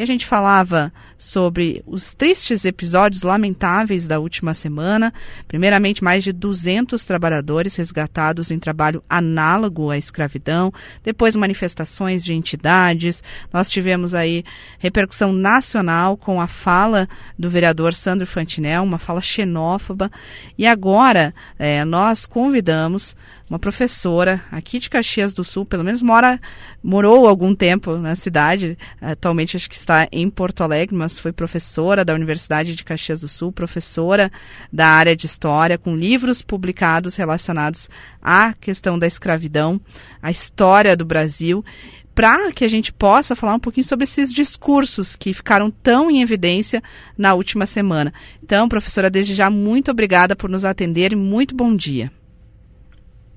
E a gente falava sobre os tristes episódios lamentáveis da última semana. Primeiramente, mais de 200 trabalhadores resgatados em trabalho análogo à escravidão. Depois, manifestações de entidades. Nós tivemos aí repercussão nacional com a fala do vereador Sandro Fantinel, uma fala xenófoba. E agora, é, nós convidamos uma professora aqui de Caxias do Sul, pelo menos mora, morou algum tempo na cidade, atualmente acho que está em Porto Alegre, mas foi professora da Universidade de Caxias do Sul, professora da área de História, com livros publicados relacionados à questão da escravidão, à história do Brasil para que a gente possa falar um pouquinho sobre esses discursos que ficaram tão em evidência na última semana. Então, professora, desde já, muito obrigada por nos atender e muito bom dia.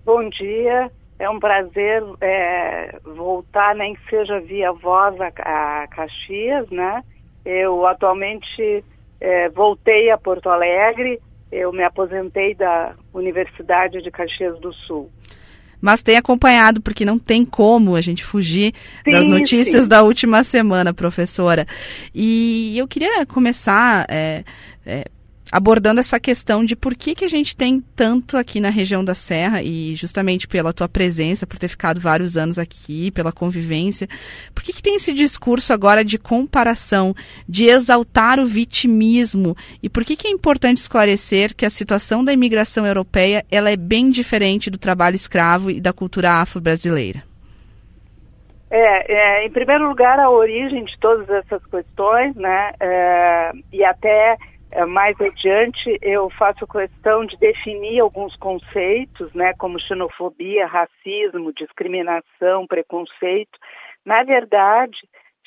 Bom dia, é um prazer é, voltar, nem que seja via voz a, a Caxias, né? Eu atualmente é, voltei a Porto Alegre, eu me aposentei da Universidade de Caxias do Sul. Mas tem acompanhado, porque não tem como a gente fugir sim, das notícias sim. da última semana, professora. E eu queria começar é, é, abordando essa questão de por que, que a gente tem tanto aqui na região da Serra e justamente pela tua presença, por ter ficado vários anos aqui, pela convivência, por que, que tem esse discurso agora de comparação, de exaltar o vitimismo e por que, que é importante esclarecer que a situação da imigração europeia ela é bem diferente do trabalho escravo e da cultura afro-brasileira? É, é, em primeiro lugar, a origem de todas essas questões, né, é, e até mais adiante eu faço questão de definir alguns conceitos, né, como xenofobia, racismo, discriminação, preconceito. Na verdade,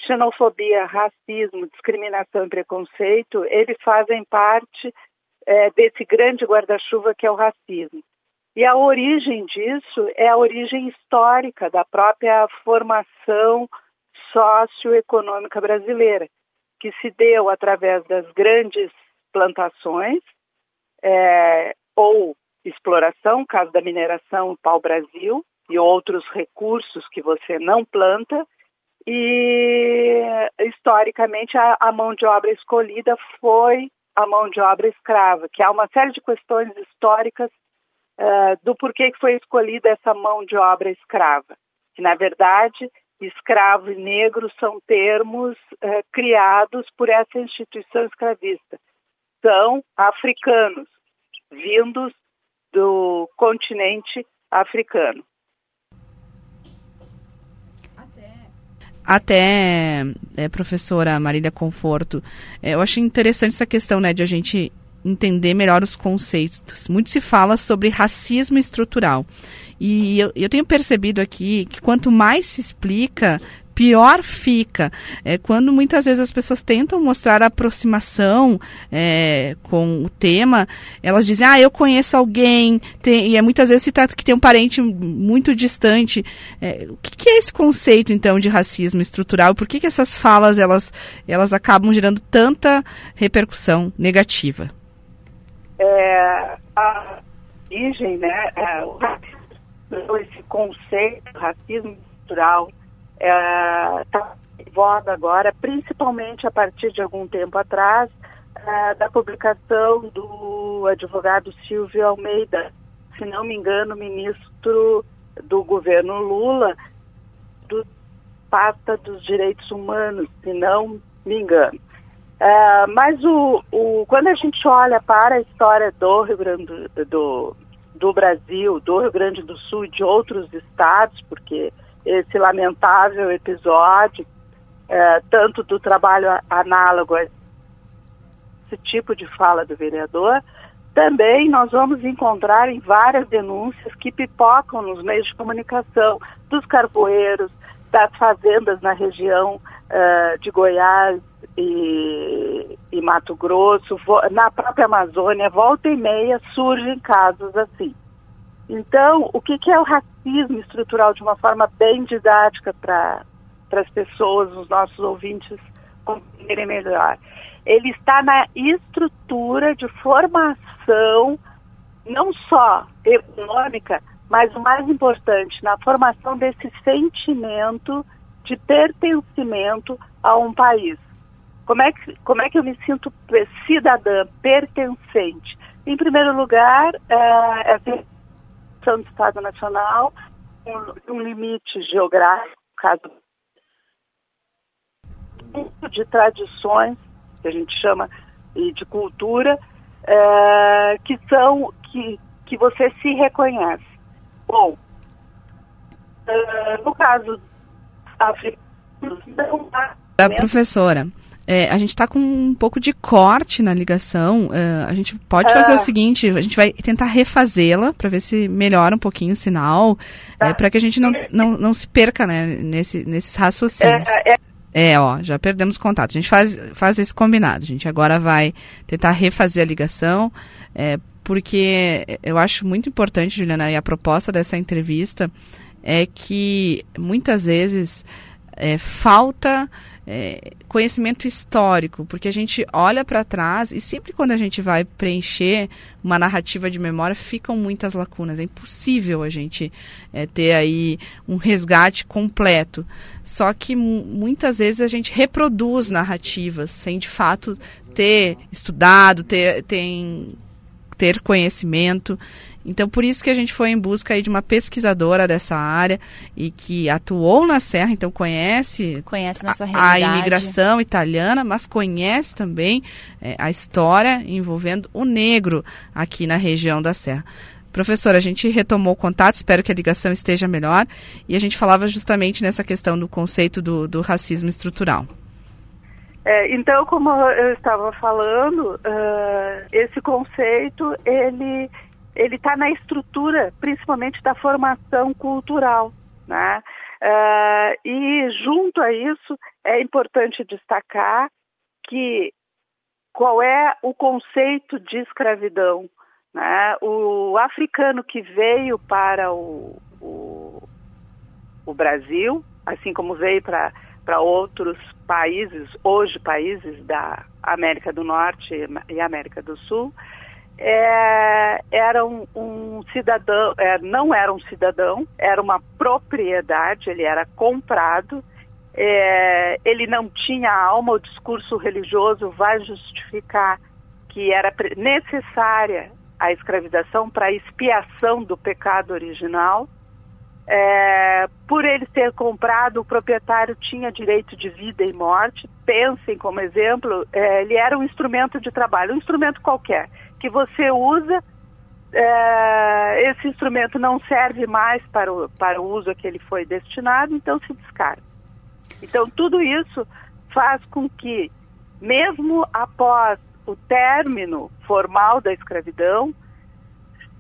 xenofobia, racismo, discriminação e preconceito, eles fazem parte é, desse grande guarda-chuva que é o racismo. E a origem disso é a origem histórica da própria formação socioeconômica brasileira, que se deu através das grandes plantações é, ou exploração, caso da mineração pau-brasil e outros recursos que você não planta, e historicamente a, a, mão de obra escolhida foi a mão de obra escrava, que há uma série de questões históricas uh, do porquê que foi escolhida essa mão de obra escrava, que na verdade escravo e negro são termos uh, criados por essa instituição escravista, são africanos, vindos do continente africano. Até, é, professora Marília Conforto, é, eu acho interessante essa questão né, de a gente entender melhor os conceitos. Muito se fala sobre racismo estrutural. E eu, eu tenho percebido aqui que quanto mais se explica, pior fica. É quando muitas vezes as pessoas tentam mostrar aproximação é, com o tema, elas dizem, ah, eu conheço alguém, tem, e é muitas vezes se trata que tem um parente muito distante. É, o que, que, é esse conceito, então, de racismo estrutural? Por que, que essas falas, elas, elas acabam gerando tanta repercussão negativa? É, a origem, né, é, esse conceito, racismo estrutural, está é, tá em voga agora, principalmente a partir de algum tempo atrás, é, da publicação do advogado Silvio Almeida, se não me engano, ministro do governo Lula, do pasta dos direitos humanos, se não me engano. É, mas o, o, quando a gente olha para a história do Rio Grande do, do, do Brasil, do Rio Grande do Sul e de outros estados, porque esse lamentável episódio, é, tanto do trabalho análogo a esse tipo de fala do vereador, também nós vamos encontrar em várias denúncias que pipocam nos meios de comunicação dos carvoeiros, das fazendas na região uh, de Goiás e, e, Mato Grosso, na própria Amazônia, volta e meia surgem casos assim. Então, o que, que é o racismo estrutural de uma forma bem didática para as pessoas, os nossos ouvintes compreenderem melhor? Ele está na estrutura de formação, não só econômica, mas o mais importante, na formação desse sentimento de pertencimento a um país. Como é que, como é que eu me sinto cidadã, pertencente? Em primeiro lugar, é, é do Estado Nacional, um, um limite geográfico, caso de tradições, que a gente chama e de cultura, é, que são que, que você se reconhece. Bom, é, no caso africano, não há. A professora, é, a gente está com um pouco de corte na ligação. É, a gente pode fazer o ah. seguinte: a gente vai tentar refazê-la para ver se melhora um pouquinho o sinal, é, tá. para que a gente não, não, não se perca né, nesse, nesses raciocínios. É, é, é, ó, já perdemos contato. A gente faz, faz esse combinado. A gente agora vai tentar refazer a ligação, é, porque eu acho muito importante, Juliana, e a proposta dessa entrevista é que muitas vezes é, falta é, conhecimento histórico, porque a gente olha para trás e sempre quando a gente vai preencher uma narrativa de memória ficam muitas lacunas. É impossível a gente é, ter aí um resgate completo. Só que muitas vezes a gente reproduz narrativas sem de fato ter estudado, ter, ter, ter conhecimento. Então, por isso que a gente foi em busca aí de uma pesquisadora dessa área e que atuou na Serra, então conhece, conhece nossa a, a imigração italiana, mas conhece também é, a história envolvendo o negro aqui na região da Serra. Professora, a gente retomou o contato, espero que a ligação esteja melhor, e a gente falava justamente nessa questão do conceito do, do racismo estrutural. É, então, como eu estava falando, uh, esse conceito ele ele está na estrutura, principalmente da formação cultural, né? Uh, e junto a isso é importante destacar que qual é o conceito de escravidão, né? O africano que veio para o, o, o Brasil, assim como veio para para outros países, hoje países da América do Norte e América do Sul, é, era um, um cidadão, é, não era um cidadão, era uma propriedade, ele era comprado, é, ele não tinha alma, o discurso religioso vai justificar que era necessária a escravização para expiação do pecado original. É, por ele ser comprado, o proprietário tinha direito de vida e morte. Pensem como exemplo, é, ele era um instrumento de trabalho, um instrumento qualquer que você usa, é, esse instrumento não serve mais para o, para o uso a que ele foi destinado, então se descarta. Então, tudo isso faz com que, mesmo após o término formal da escravidão,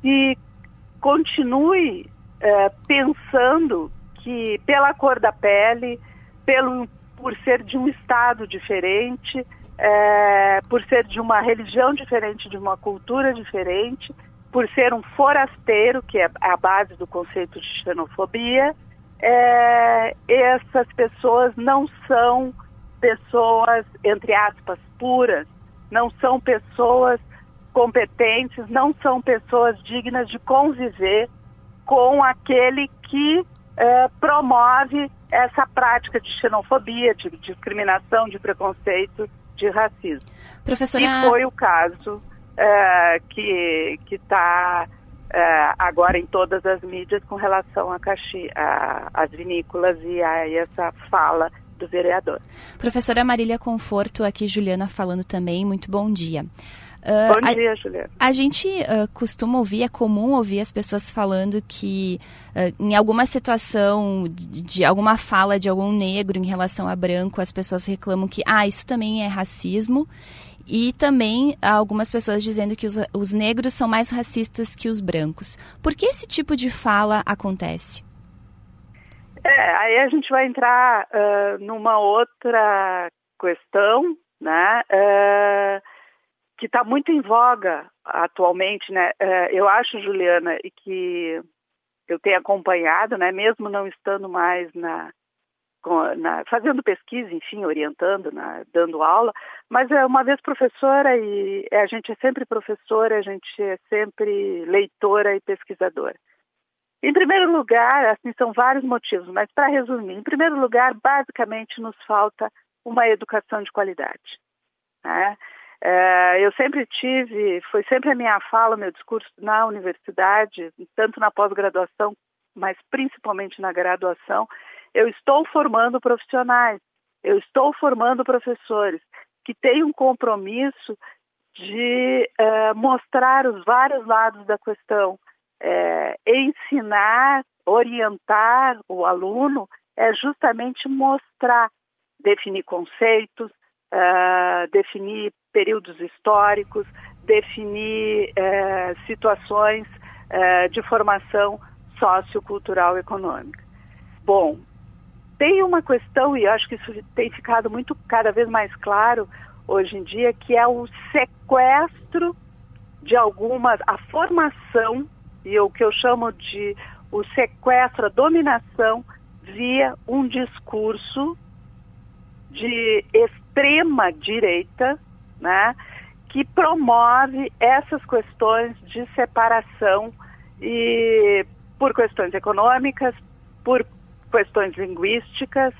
se continue é, pensando que, pela cor da pele, pelo, por ser de um estado diferente, é, por ser de uma religião diferente, de uma cultura diferente, por ser um forasteiro, que é a base do conceito de xenofobia, é, essas pessoas não são pessoas, entre aspas, puras, não são pessoas competentes, não são pessoas dignas de conviver com aquele que é, promove essa prática de xenofobia, de discriminação, de preconceito de racismo. Professora... E foi o caso é, que está é, agora em todas as mídias com relação a Caxi, a, as vinícolas e a essa fala do vereador. Professora Marília Conforto, aqui Juliana falando também, muito bom dia. Uh, Bom dia, a, Juliana. A gente uh, costuma ouvir, é comum ouvir as pessoas falando que uh, em alguma situação, de, de, alguma fala de algum negro em relação a branco, as pessoas reclamam que, ah, isso também é racismo. E também há algumas pessoas dizendo que os, os negros são mais racistas que os brancos. Por que esse tipo de fala acontece? É, aí a gente vai entrar numa outra questão, né? Que está muito em voga atualmente, né? É, eu acho, Juliana, e que eu tenho acompanhado, né? Mesmo não estando mais na, na fazendo pesquisa, enfim, orientando, dando aula, mas é uma vez professora e a gente é sempre professora, a gente é sempre leitora e pesquisadora. Em primeiro lugar, assim, são vários motivos, mas para resumir, em primeiro lugar, basicamente nos falta uma educação de qualidade. Né? É, eu sempre tive, foi sempre a minha fala, meu discurso na universidade, tanto na pós-graduação, mas principalmente na graduação, eu estou formando profissionais, eu estou formando professores que têm um compromisso de é, mostrar os vários lados da questão, é, ensinar, orientar o aluno é justamente mostrar, definir conceitos, uh, definir períodos históricos, definir uh, situações uh, de formação sociocultural econômica. Bom, tem uma questão, e acho que isso tem ficado muito cada vez mais claro hoje em dia, que é o sequestro de algumas, a formação, e o que eu chamo de o sequestro, a dominação via um discurso de extrema direita, né, que promove essas questões de separação e por questões econômicas, por questões linguísticas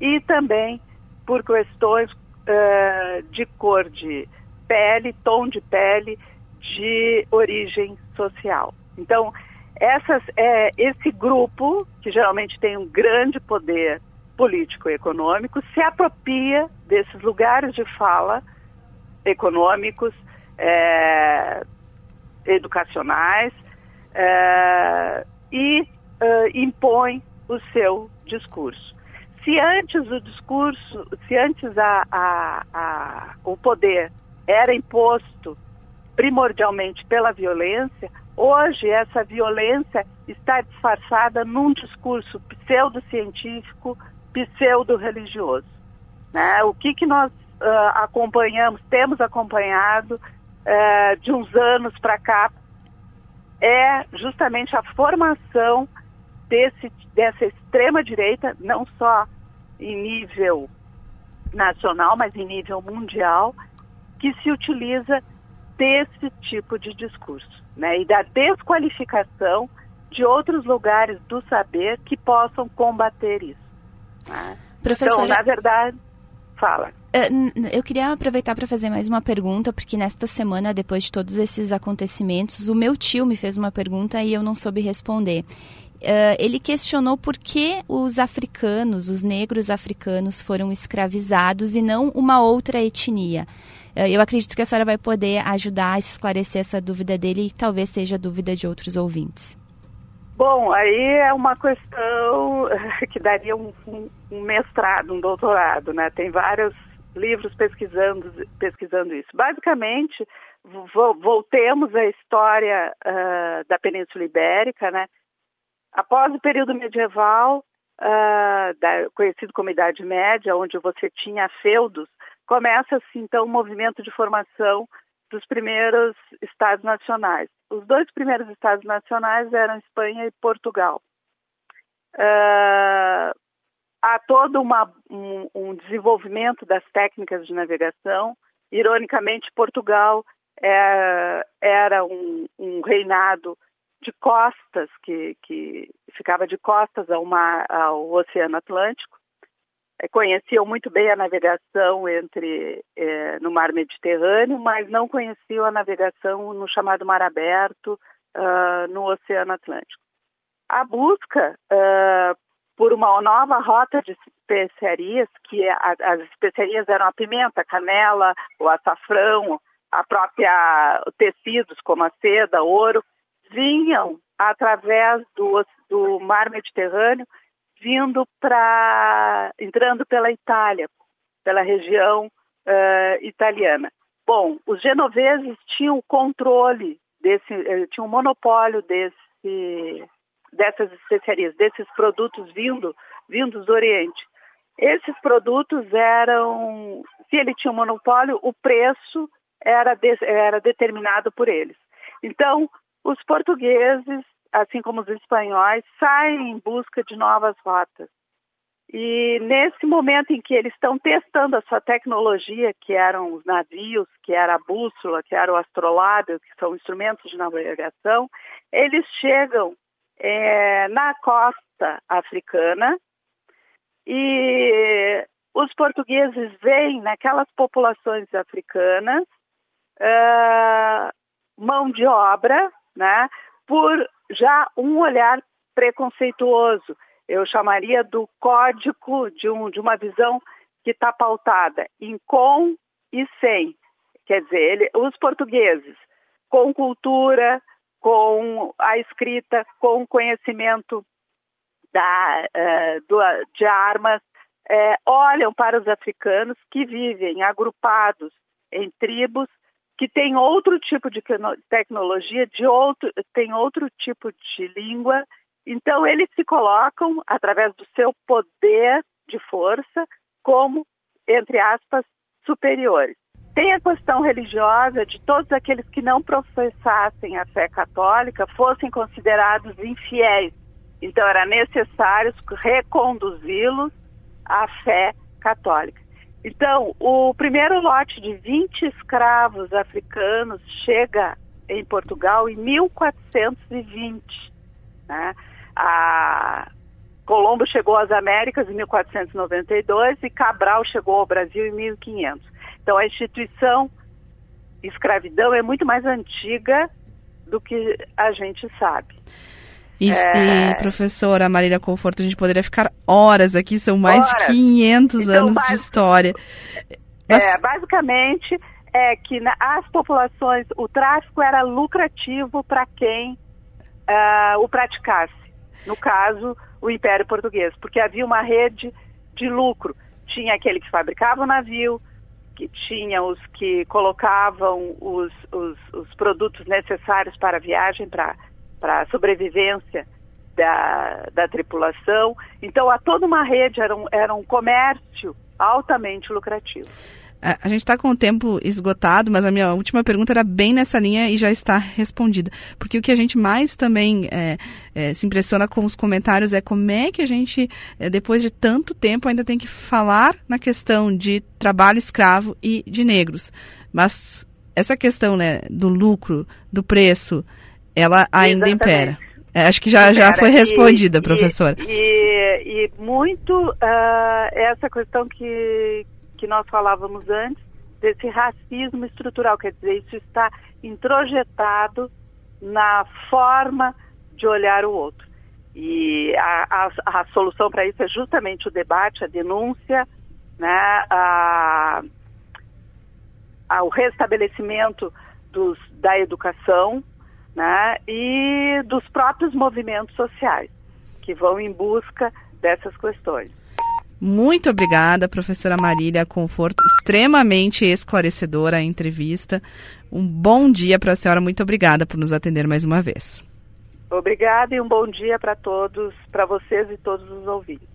e também por questões uh, de cor de pele, tom de pele, de origem social. Então, essas, é, esse grupo, que geralmente tem um grande poder político e econômico, se apropria desses lugares de fala econômicos, é, educacionais, é, e é, impõe o seu discurso. Se antes o discurso, se antes a, a, a, o poder era imposto primordialmente pela violência, Hoje, essa violência está disfarçada num discurso pseudocientífico, pseudo-religioso. Né? O que, que nós uh, acompanhamos, temos acompanhado uh, de uns anos para cá, é justamente a formação desse, dessa extrema-direita, não só em nível nacional, mas em nível mundial, que se utiliza desse tipo de discurso né, e da desqualificação de outros lugares do saber que possam combater isso. Né? Professora... Então, na verdade, fala. É, eu queria aproveitar para fazer mais uma pergunta, porque nesta semana, depois de todos esses acontecimentos, o meu tio me fez uma pergunta e eu não soube responder. Uh, ele questionou por que os africanos, os negros africanos, foram escravizados e não uma outra etnia. Eh, eu acredito que a senhora vai poder ajudar a esclarecer essa dúvida dele e talvez seja dúvida de outros ouvintes. Bom, aí é uma questão que daria um, um, um mestrado, um doutorado, né? Tem vários livros pesquisando, pesquisando isso. Basicamente, voltemos à história uh, da Península Ibérica, né? Após o período medieval, uh, da, conhecido como Idade Média, onde você tinha feudos, começa-se então o movimento de formação dos primeiros estados nacionais. Os dois primeiros estados nacionais eram Espanha e Portugal. Uh, há todo uma, um, um, desenvolvimento das técnicas de navegação. Ironicamente, Portugal é, era um, um, reinado de costas, que, que ficava de costas ao, mar, ao Oceano Atlântico. É, conheciam muito bem a navegação entre é, no mar Mediterrâneo, mas não conheciam a navegação no chamado mar aberto uh, no Oceano Atlântico. A busca uh, por uma nova rota de especiarias, que é as especiarias eram a pimenta, a canela, o açafrão, a própria tecidos como a seda, ouro, vinham através do, do mar Mediterrâneo vindo para entrando pela Itália, pela região uh, italiana. Bom, os genoveses tinham controle desse, uh, tinham um monopólio desse, dessas especiarias, desses produtos vindo, vindos do Oriente. Esses produtos eram, se ele tinha um monopólio, o preço era, de, era determinado por eles. Então, os portugueses assim como os espanhóis, saem em busca de novas rotas. E nesse momento em que eles estão testando a sua tecnologia, que eram os navios, que era a bússola, que era o astrolábio, que são instrumentos de navegação, eles chegam é, na costa africana e os portugueses veem naquelas populações africanas uh, mão de obra, né, por já um olhar preconceituoso. Eu chamaria do código de, um, de uma visão que está pautada em com e sem. Quer dizer, ele, os portugueses com cultura, com a escrita, com conhecimento da, uh, do, de armas, uh, olham para os africanos que vivem agrupados em tribos que têm outro tipo de tecnologia, de outro, tem outro tipo de língua. Então, eles se colocam, através do seu poder de força, como, entre aspas, superiores. Tem a questão religiosa de todos aqueles que não professassem a fé católica fossem considerados infiéis. Então era necessário reconduzi-los à fé católica. Então, o primeiro lote de 20 escravos africanos chega em Portugal em 1420. Né? A Colombo chegou às Américas em 1492 e Cabral chegou ao Brasil em 1500. Então, a instituição escravidão é muito mais antiga do que a gente sabe. Isso, é... E, professora Marília Conforto, a gente poderia ficar horas aqui, são mais horas. de 500 então, anos basic... de história. Mas... É, basicamente, é que na, as populações, o tráfico era lucrativo para quem uh, o praticasse. No caso, o Império Português, porque havia uma rede de lucro. Tinha aquele que fabricava o navio, que tinha os que colocavam os, os, os produtos necessários para a viagem, para a sobrevivência da, da tripulação. Então, há toda uma rede, era um, era um comércio altamente lucrativo. A gente está com o tempo esgotado, mas a minha última pergunta era bem nessa linha e já está respondida. Porque o que a gente mais também é, é, se impressiona com os comentários é como é que a gente, é, depois de tanto tempo, ainda tem que falar na questão de trabalho escravo e de negros. Mas essa questão né, do lucro, do preço, ela ainda impera. É, acho que já, já foi respondida, e, professora. E, e, muito uh, essa questão que, que nós falávamos antes, desse racismo estrutural, quer dizer, isso está introjetado na forma de olhar o outro. E a, a, a solução para isso é justamente o debate, a denúncia, né, a, a, o restabelecimento dos, da educação né, e dos próprios movimentos sociais, que vão em busca dessas questões. Muito obrigada, professora Marília Conforto. Extremamente esclarecedora a entrevista. Um bom dia para a senhora. Muito obrigada por nos atender mais uma vez. Obrigada e um bom dia para todos, para vocês e todos os ouvintes.